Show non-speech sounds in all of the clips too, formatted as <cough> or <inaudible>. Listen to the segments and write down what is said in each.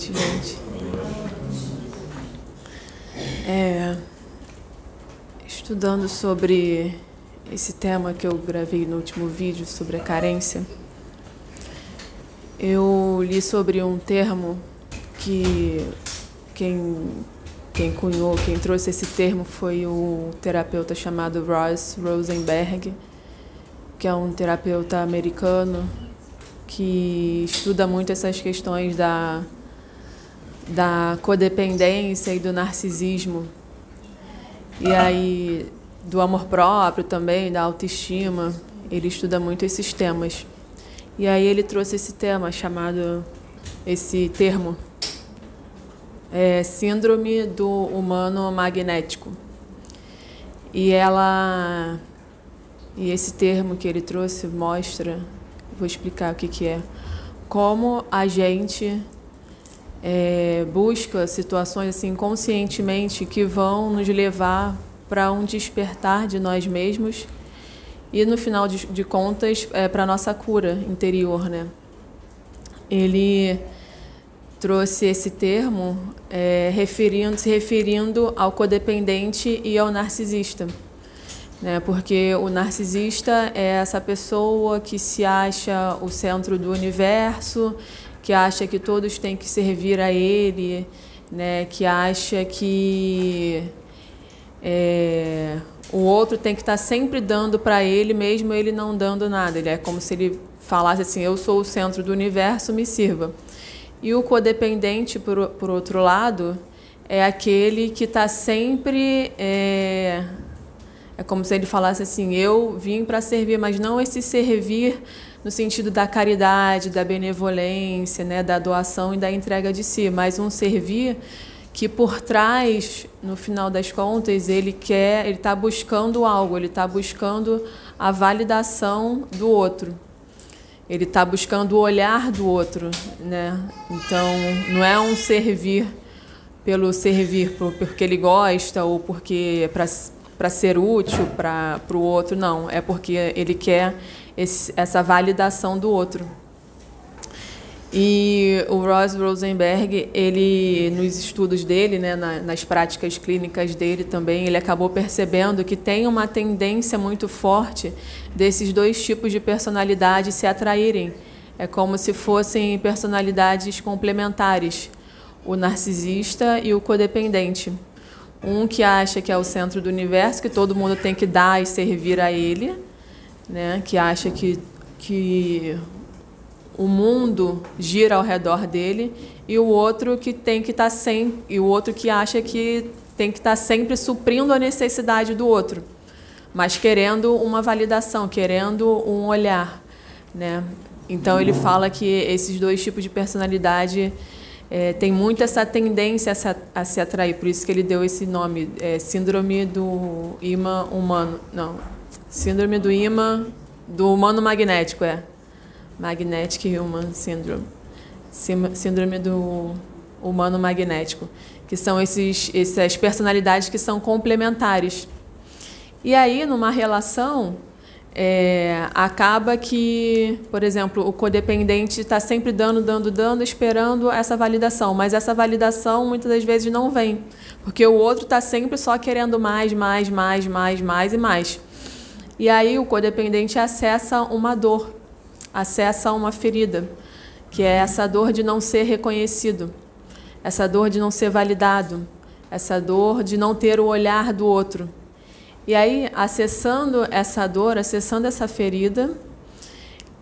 Noite, gente. É, estudando sobre esse tema que eu gravei no último vídeo sobre a carência, eu li sobre um termo que quem, quem cunhou, quem trouxe esse termo foi o terapeuta chamado Ross Rosenberg, que é um terapeuta americano que estuda muito essas questões da, da codependência e do narcisismo. E aí, do amor próprio também, da autoestima. Ele estuda muito esses temas. E aí ele trouxe esse tema chamado, esse termo, é, Síndrome do Humano Magnético. E ela, e esse termo que ele trouxe mostra vou explicar o que, que é. Como a gente é, busca situações assim conscientemente que vão nos levar para um despertar de nós mesmos e no final de, de contas é, para nossa cura interior, né? Ele trouxe esse termo é, referindo, se referindo ao codependente e ao narcisista né? Porque o narcisista é essa pessoa que se acha o centro do universo, que acha que todos têm que servir a ele, né? Que acha que é, o outro tem que estar sempre dando para ele, mesmo ele não dando nada. Ele é como se ele falasse assim: eu sou o centro do universo, me sirva. E o codependente, por, por outro lado, é aquele que está sempre é, é como se ele falasse assim: eu vim para servir, mas não esse servir no sentido da caridade, da benevolência, né, da doação e da entrega de si, mas um servir que por trás, no final das contas, ele quer, ele está buscando algo, ele está buscando a validação do outro. Ele está buscando o olhar do outro, né? Então, não é um servir pelo servir porque ele gosta ou porque é para para ser útil para o outro, não. É porque ele quer esse, essa validação do outro. E o Ross Rosenberg, ele nos estudos dele, né, nas práticas clínicas dele também, ele acabou percebendo que tem uma tendência muito forte desses dois tipos de personalidade se atraírem. É como se fossem personalidades complementares, o narcisista e o codependente. Um que acha que é o centro do universo, que todo mundo tem que dar e servir a ele, né? que acha que, que o mundo gira ao redor dele, e o outro que tem que estar tá sempre, e o outro que acha que tem que estar tá sempre suprindo a necessidade do outro, mas querendo uma validação, querendo um olhar, né? Então ele fala que esses dois tipos de personalidade é, tem muito essa tendência a se, a se, atrair, por isso que ele deu esse nome, é, síndrome do imã humano, não, síndrome do imã do humano magnético, é, magnetic human syndrome, síndrome do humano magnético, que são esses, essas personalidades que são complementares. E aí, numa relação, é, acaba que, por exemplo, o codependente está sempre dando, dando, dando, esperando essa validação, mas essa validação muitas das vezes não vem, porque o outro está sempre só querendo mais, mais, mais, mais, mais e mais. E aí o codependente acessa uma dor, acessa uma ferida, que é essa dor de não ser reconhecido, essa dor de não ser validado, essa dor de não ter o olhar do outro. E aí, acessando essa dor, acessando essa ferida,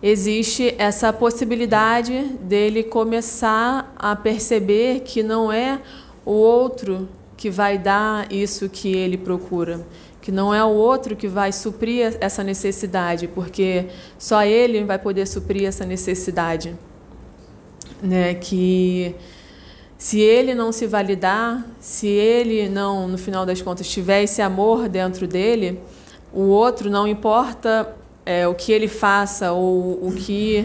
existe essa possibilidade dele começar a perceber que não é o outro que vai dar isso que ele procura, que não é o outro que vai suprir essa necessidade, porque só ele vai poder suprir essa necessidade, né? Que se ele não se validar, se ele não, no final das contas, tiver esse amor dentro dele, o outro, não importa é, o que ele faça ou o que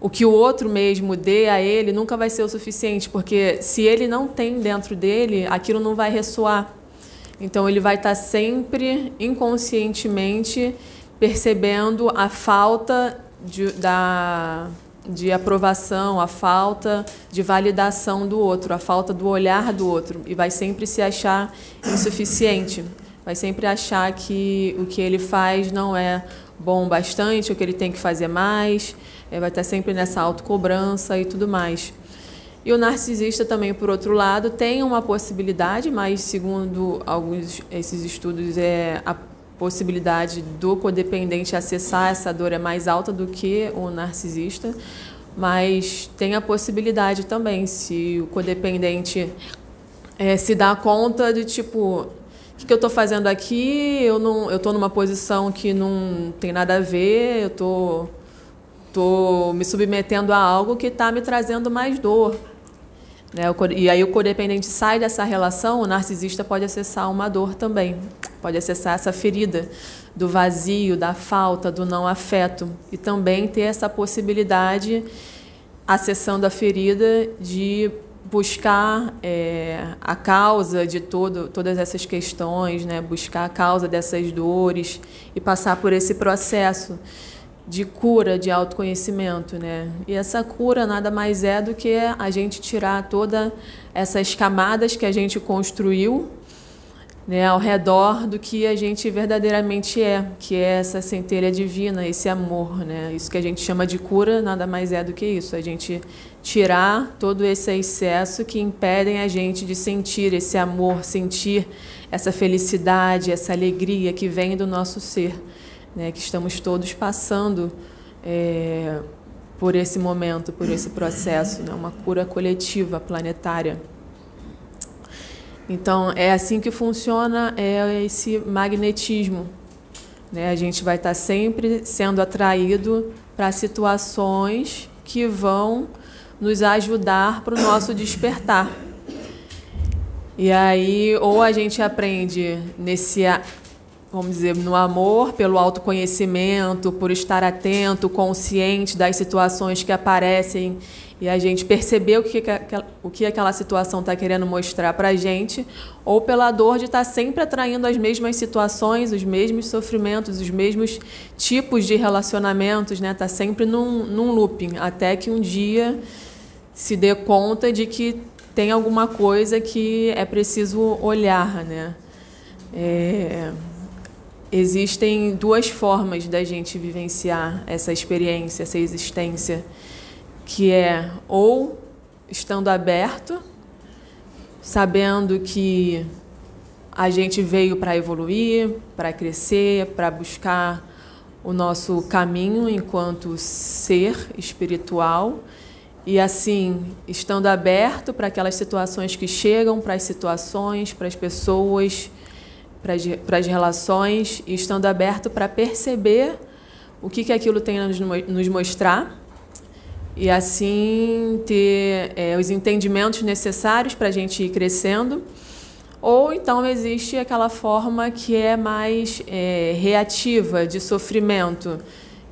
o que o outro mesmo dê a ele nunca vai ser o suficiente, porque se ele não tem dentro dele, aquilo não vai ressoar. Então ele vai estar sempre inconscientemente percebendo a falta de, da de aprovação, a falta de validação do outro, a falta do olhar do outro, e vai sempre se achar insuficiente, vai sempre achar que o que ele faz não é bom bastante, ou que ele tem que fazer mais, é, vai estar sempre nessa autocobrança e tudo mais. E o narcisista também, por outro lado, tem uma possibilidade, mas segundo alguns esses estudos, é a possibilidade do codependente acessar essa dor é mais alta do que o narcisista, mas tem a possibilidade também, se o codependente é, se dá conta de tipo, o que, que eu estou fazendo aqui? Eu não, eu estou numa posição que não tem nada a ver, eu estou tô, tô me submetendo a algo que está me trazendo mais dor. Né? E aí o codependente sai dessa relação, o narcisista pode acessar uma dor também, pode acessar essa ferida do vazio, da falta, do não afeto e também ter essa possibilidade, acessando a ferida, de buscar é, a causa de todo, todas essas questões, né? buscar a causa dessas dores e passar por esse processo de cura, de autoconhecimento, né? E essa cura nada mais é do que a gente tirar todas essas camadas que a gente construiu, né, ao redor do que a gente verdadeiramente é, que é essa centelha divina, esse amor, né? Isso que a gente chama de cura nada mais é do que isso, a gente tirar todo esse excesso que impedem a gente de sentir esse amor, sentir essa felicidade, essa alegria que vem do nosso ser né, que estamos todos passando é, por esse momento, por esse processo, né, uma cura coletiva, planetária. Então, é assim que funciona é esse magnetismo. Né? A gente vai estar sempre sendo atraído para situações que vão nos ajudar para o nosso despertar. E aí, ou a gente aprende nesse vamos dizer, no amor, pelo autoconhecimento, por estar atento, consciente das situações que aparecem e a gente perceber o que, o que aquela situação está querendo mostrar para a gente, ou pela dor de estar tá sempre atraindo as mesmas situações, os mesmos sofrimentos, os mesmos tipos de relacionamentos, né? Está sempre num, num looping, até que um dia se dê conta de que tem alguma coisa que é preciso olhar, né? É existem duas formas da gente vivenciar essa experiência, essa existência, que é ou estando aberto, sabendo que a gente veio para evoluir, para crescer, para buscar o nosso caminho enquanto ser espiritual e assim, estando aberto para aquelas situações que chegam, para as situações, para as pessoas, para as relações e estando aberto para perceber o que, que aquilo tem a nos mostrar e assim ter é, os entendimentos necessários para a gente ir crescendo. Ou então existe aquela forma que é mais é, reativa, de sofrimento,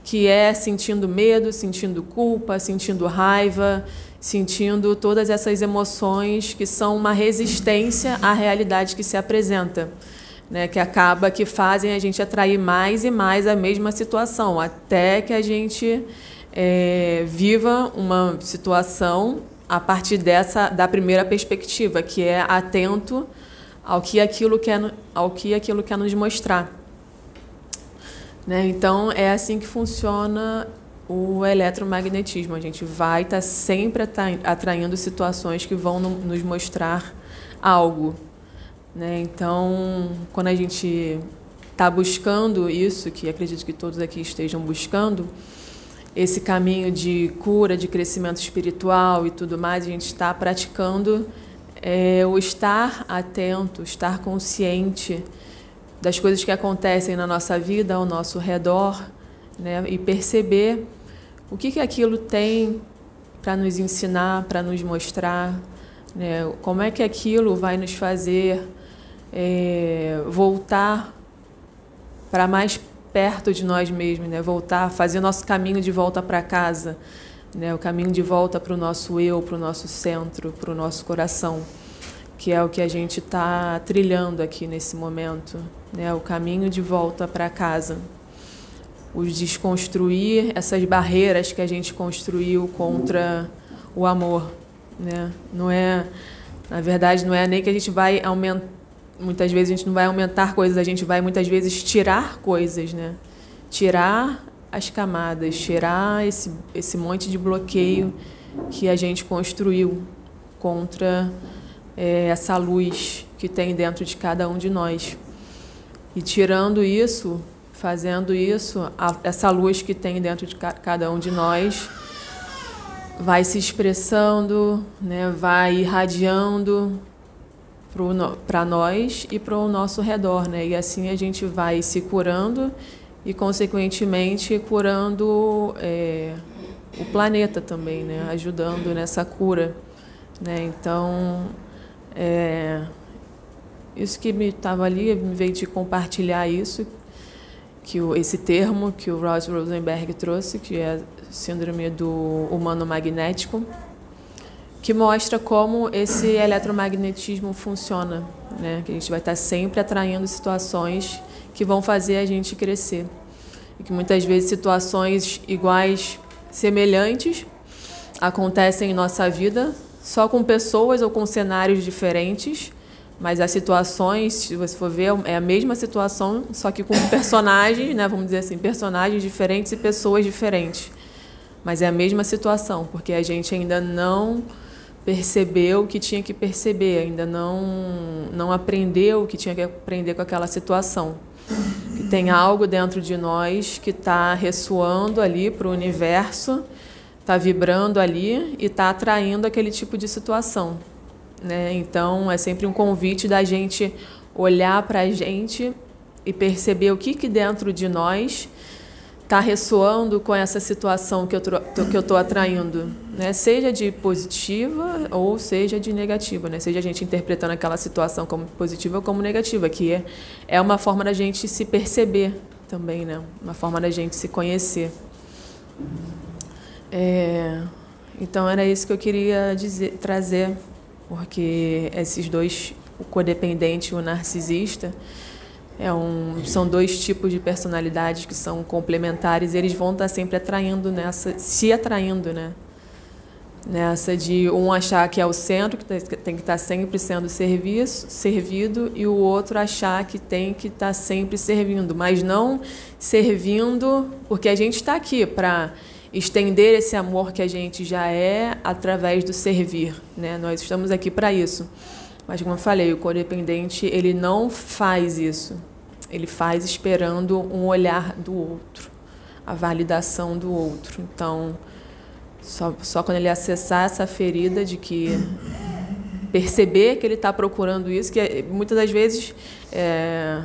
que é sentindo medo, sentindo culpa, sentindo raiva, sentindo todas essas emoções que são uma resistência à realidade que se apresenta né, que acaba que fazem a gente atrair mais e mais a mesma situação, até que a gente é, viva uma situação a partir dessa da primeira perspectiva, que é atento ao que aquilo quer, ao que aquilo quer nos mostrar. Né? Então é assim que funciona o eletromagnetismo. A gente vai estar tá sempre atraindo situações que vão nos mostrar algo. Né? Então, quando a gente está buscando isso, que acredito que todos aqui estejam buscando, esse caminho de cura, de crescimento espiritual e tudo mais, a gente está praticando é, o estar atento, estar consciente das coisas que acontecem na nossa vida, ao nosso redor, né? e perceber o que, que aquilo tem para nos ensinar, para nos mostrar, né? como é que aquilo vai nos fazer é, voltar para mais perto de nós mesmos, né? voltar, fazer nosso caminho de volta para casa, né? o caminho de volta para o nosso eu, para o nosso centro, para o nosso coração, que é o que a gente está trilhando aqui nesse momento, né? o caminho de volta para casa. os desconstruir essas barreiras que a gente construiu contra o amor, né? Não é, na verdade, não é nem que a gente vai aumentar, muitas vezes a gente não vai aumentar coisas, a gente vai muitas vezes tirar coisas, né? Tirar as camadas, tirar esse esse monte de bloqueio que a gente construiu contra é, essa luz que tem dentro de cada um de nós. E tirando isso, fazendo isso, a, essa luz que tem dentro de ca cada um de nós vai se expressando, né, vai irradiando para nós e para o nosso redor, né? E assim a gente vai se curando e, consequentemente, curando é, o planeta também, né? Ajudando nessa cura, né? Então, é, isso que me estava ali, me veio de compartilhar isso, que o, esse termo que o Ross Rosenberg trouxe, que é síndrome do humano magnético, que mostra como esse eletromagnetismo funciona, né? Que a gente vai estar sempre atraindo situações que vão fazer a gente crescer. E que muitas vezes situações iguais, semelhantes, acontecem em nossa vida, só com pessoas ou com cenários diferentes, mas as situações, se você for ver, é a mesma situação, só que com personagens, né, vamos dizer assim, personagens diferentes e pessoas diferentes. Mas é a mesma situação, porque a gente ainda não percebeu o que tinha que perceber, ainda não, não aprendeu o que tinha que aprender com aquela situação. Que tem algo dentro de nós que está ressoando ali para o universo, está vibrando ali e está atraindo aquele tipo de situação. Né? Então, é sempre um convite da gente olhar para a gente e perceber o que, que dentro de nós está ressoando com essa situação que eu que eu estou atraindo, né? Seja de positiva ou seja de negativa, né? Seja a gente interpretando aquela situação como positiva ou como negativa, que é, é uma forma da gente se perceber também, né? Uma forma da gente se conhecer. É, então era isso que eu queria dizer, trazer, porque esses dois, o codependente e o narcisista, é um, são dois tipos de personalidades que são complementares eles vão estar sempre atraindo nessa, se atraindo, né? Nessa de um achar que é o centro, que tem que estar sempre sendo serviço, servido, e o outro achar que tem que estar sempre servindo, mas não servindo, porque a gente está aqui para estender esse amor que a gente já é através do servir, né? Nós estamos aqui para isso. Mas como eu falei, o codependente, ele não faz isso. Ele faz esperando um olhar do outro, a validação do outro. Então, só, só quando ele acessar essa ferida de que perceber que ele está procurando isso, que é, muitas das vezes é,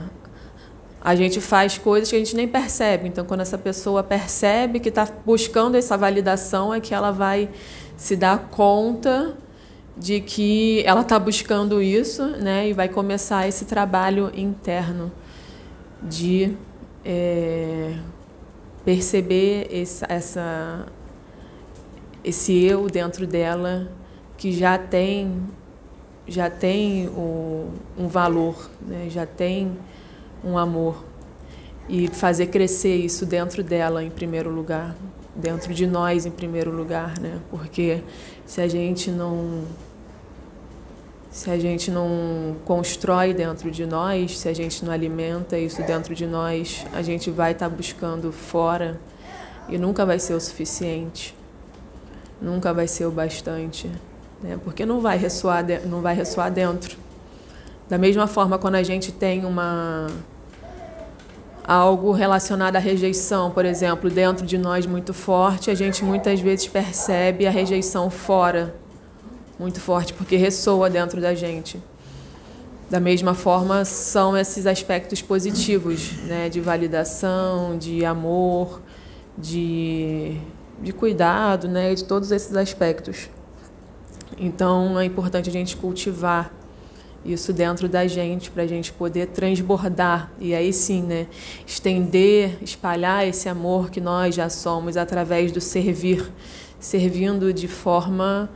a gente faz coisas que a gente nem percebe. Então, quando essa pessoa percebe que está buscando essa validação, é que ela vai se dar conta de que ela está buscando isso, né, e vai começar esse trabalho interno de é, perceber esse, essa, esse eu dentro dela que já tem já tem o, um valor, né, já tem um amor e fazer crescer isso dentro dela em primeiro lugar, dentro de nós em primeiro lugar, né? Porque se a gente não se a gente não constrói dentro de nós, se a gente não alimenta isso dentro de nós, a gente vai estar tá buscando fora e nunca vai ser o suficiente, nunca vai ser o bastante, né? porque não vai ressoar, não vai ressoar dentro. Da mesma forma, quando a gente tem uma algo relacionado à rejeição, por exemplo, dentro de nós muito forte, a gente muitas vezes percebe a rejeição fora muito forte, porque ressoa dentro da gente. Da mesma forma, são esses aspectos positivos, né? de validação, de amor, de, de cuidado, né? de todos esses aspectos. Então, é importante a gente cultivar isso dentro da gente para a gente poder transbordar e aí sim, né, estender, espalhar esse amor que nós já somos através do servir, servindo de forma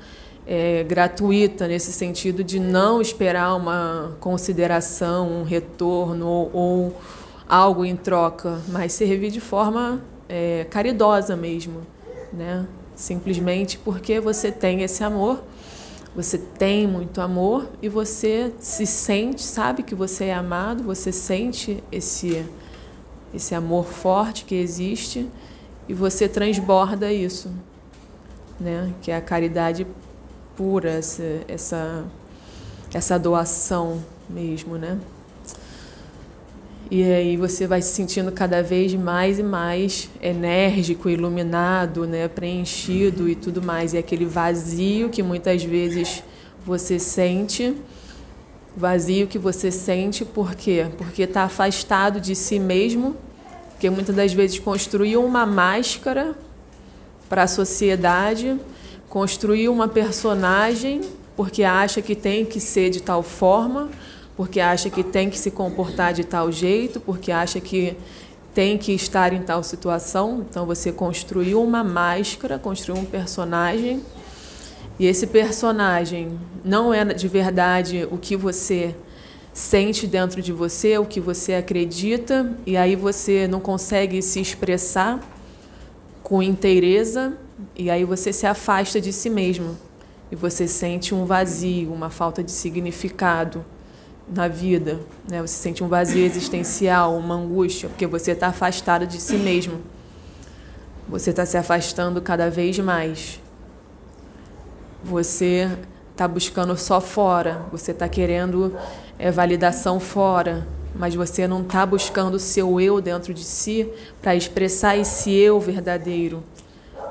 é, gratuita, nesse sentido de não esperar uma consideração, um retorno ou, ou algo em troca, mas servir de forma é, caridosa mesmo, né? Simplesmente porque você tem esse amor, você tem muito amor e você se sente, sabe que você é amado, você sente esse esse amor forte que existe e você transborda isso, né? Que é a caridade pura, essa essa, essa doação mesmo, né? E aí você vai se sentindo cada vez mais e mais enérgico, iluminado, né, preenchido e tudo mais. E aquele vazio que muitas vezes você sente, vazio que você sente por quê? Porque está afastado de si mesmo, porque muitas das vezes construiu uma máscara para a sociedade, construiu uma personagem porque acha que tem que ser de tal forma porque acha que tem que se comportar de tal jeito, porque acha que tem que estar em tal situação. Então você construiu uma máscara, construiu um personagem, e esse personagem não é de verdade o que você sente dentro de você, o que você acredita, e aí você não consegue se expressar com inteireza, e aí você se afasta de si mesmo. E você sente um vazio, uma falta de significado na vida, né? Você sente um vazio existencial, uma angústia, porque você está afastado de si mesmo. Você está se afastando cada vez mais. Você está buscando só fora. Você está querendo é, validação fora, mas você não está buscando o seu eu dentro de si para expressar esse eu verdadeiro.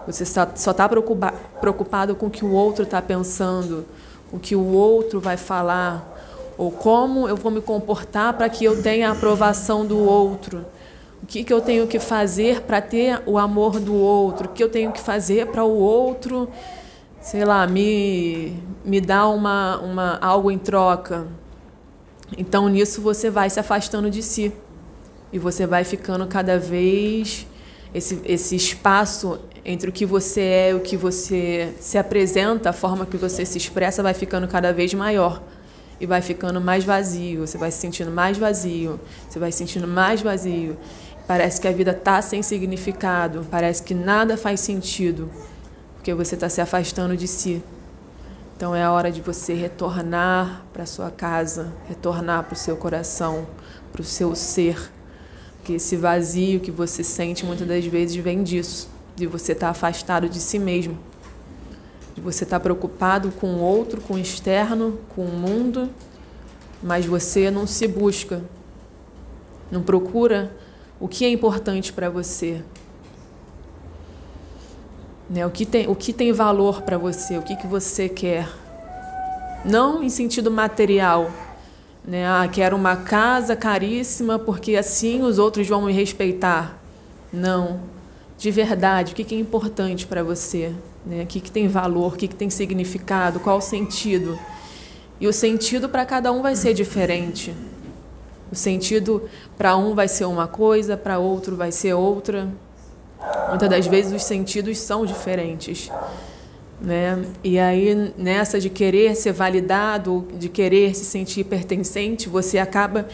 Você só está preocupado com o que o outro está pensando, o que o outro vai falar, ou como eu vou me comportar para que eu tenha a aprovação do outro? O que, que eu tenho que fazer para ter o amor do outro? O que eu tenho que fazer para o outro, sei lá, me, me dar uma, uma, algo em troca? Então, nisso você vai se afastando de si. E você vai ficando cada vez. Esse, esse espaço entre o que você é o que você se apresenta, a forma que você se expressa, vai ficando cada vez maior e vai ficando mais vazio, você vai se sentindo mais vazio, você vai se sentindo mais vazio. Parece que a vida está sem significado, parece que nada faz sentido, porque você está se afastando de si. Então é a hora de você retornar para sua casa, retornar para o seu coração, para o seu ser. Porque esse vazio que você sente muitas das vezes vem disso, de você estar tá afastado de si mesmo de você estar tá preocupado com o outro, com o externo, com o mundo, mas você não se busca, não procura o que é importante para você. Né? O, que tem, o que tem valor para você, o que, que você quer. Não em sentido material. Né? Ah, quero uma casa caríssima porque assim os outros vão me respeitar. Não. De verdade, o que, é importante para você? Né? O que, que tem valor, o que, que tem significado, qual o sentido. E o sentido para cada um vai ser diferente. O sentido para um vai ser uma coisa, para outro vai ser outra. Muitas das vezes os sentidos são diferentes. Né? E aí, nessa de querer ser validado, de querer se sentir pertencente, você acaba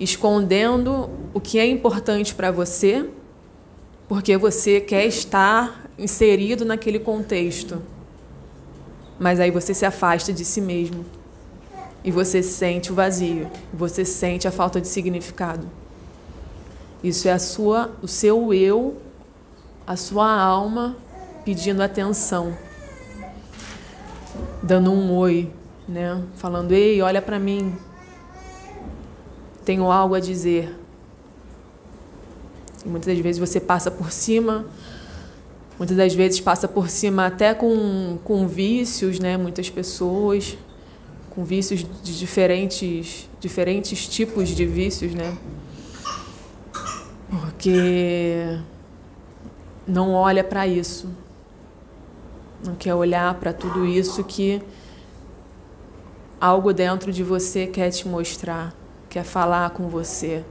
escondendo o que é importante para você, porque você quer estar inserido naquele contexto. Mas aí você se afasta de si mesmo. E você sente o vazio, você sente a falta de significado. Isso é a sua, o seu eu, a sua alma pedindo atenção. Dando um oi, né? Falando: "Ei, olha para mim. Tenho algo a dizer." Muitas das vezes você passa por cima Muitas das vezes passa por cima até com, com vícios, né? Muitas pessoas com vícios de diferentes, diferentes tipos de vícios, né? Porque não olha para isso. Não quer olhar para tudo isso que algo dentro de você quer te mostrar, quer falar com você.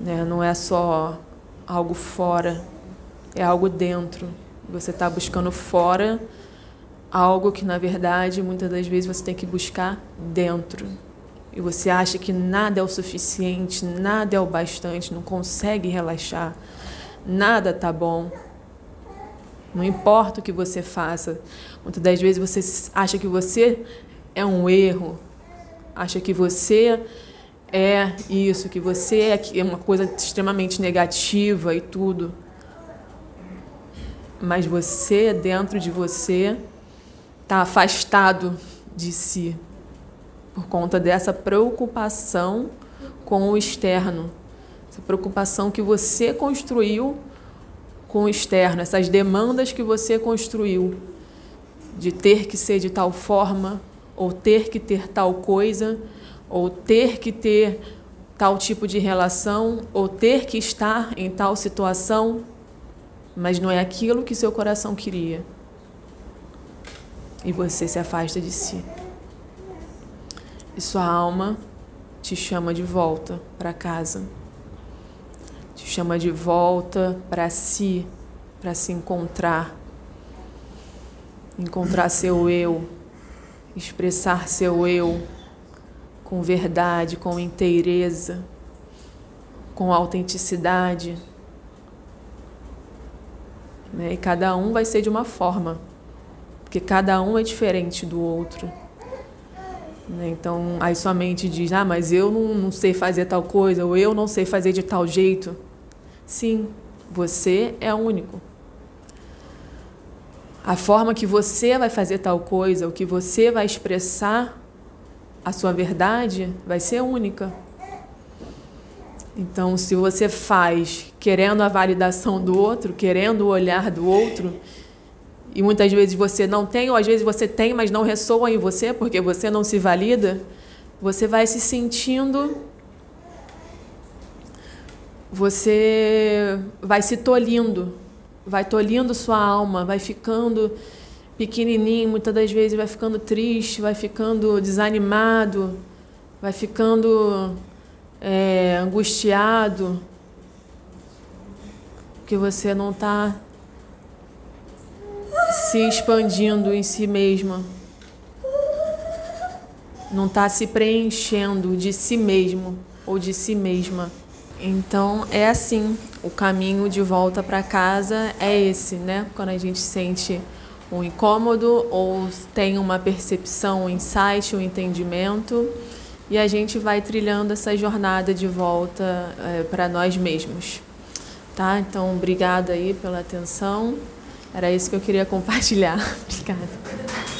Né? Não é só algo fora é algo dentro. Você está buscando fora algo que, na verdade, muitas das vezes você tem que buscar dentro. e você acha que nada é o suficiente, nada é o bastante, não consegue relaxar, nada tá bom. Não importa o que você faça. Muitas das vezes você acha que você é um erro, acha que você é isso, que você é uma coisa extremamente negativa e tudo. Mas você, dentro de você, está afastado de si por conta dessa preocupação com o externo, essa preocupação que você construiu com o externo, essas demandas que você construiu de ter que ser de tal forma, ou ter que ter tal coisa, ou ter que ter tal tipo de relação, ou ter que estar em tal situação, mas não é aquilo que seu coração queria. E você se afasta de si. E sua alma te chama de volta para casa. Te chama de volta para si, para se encontrar. Encontrar seu eu, expressar seu eu com verdade, com inteireza, com autenticidade. Né? E cada um vai ser de uma forma, porque cada um é diferente do outro. Né? Então, aí sua mente diz: ah, mas eu não, não sei fazer tal coisa, ou eu não sei fazer de tal jeito. Sim, você é único. A forma que você vai fazer tal coisa, o que você vai expressar a sua verdade vai ser única. Então, se você faz querendo a validação do outro, querendo o olhar do outro, e muitas vezes você não tem, ou às vezes você tem, mas não ressoa em você porque você não se valida, você vai se sentindo. Você vai se tolhindo, vai tolhindo sua alma, vai ficando pequenininho, muitas das vezes vai ficando triste, vai ficando desanimado, vai ficando é, angustiado, porque você não está se expandindo em si mesma, não está se preenchendo de si mesmo ou de si mesma. Então é assim, o caminho de volta para casa é esse, né? Quando a gente sente um incômodo ou tem uma percepção, um insight, um entendimento, e a gente vai trilhando essa jornada de volta é, para nós mesmos. Tá? Então, obrigada aí pela atenção. Era isso que eu queria <laughs> compartilhar. Obrigada.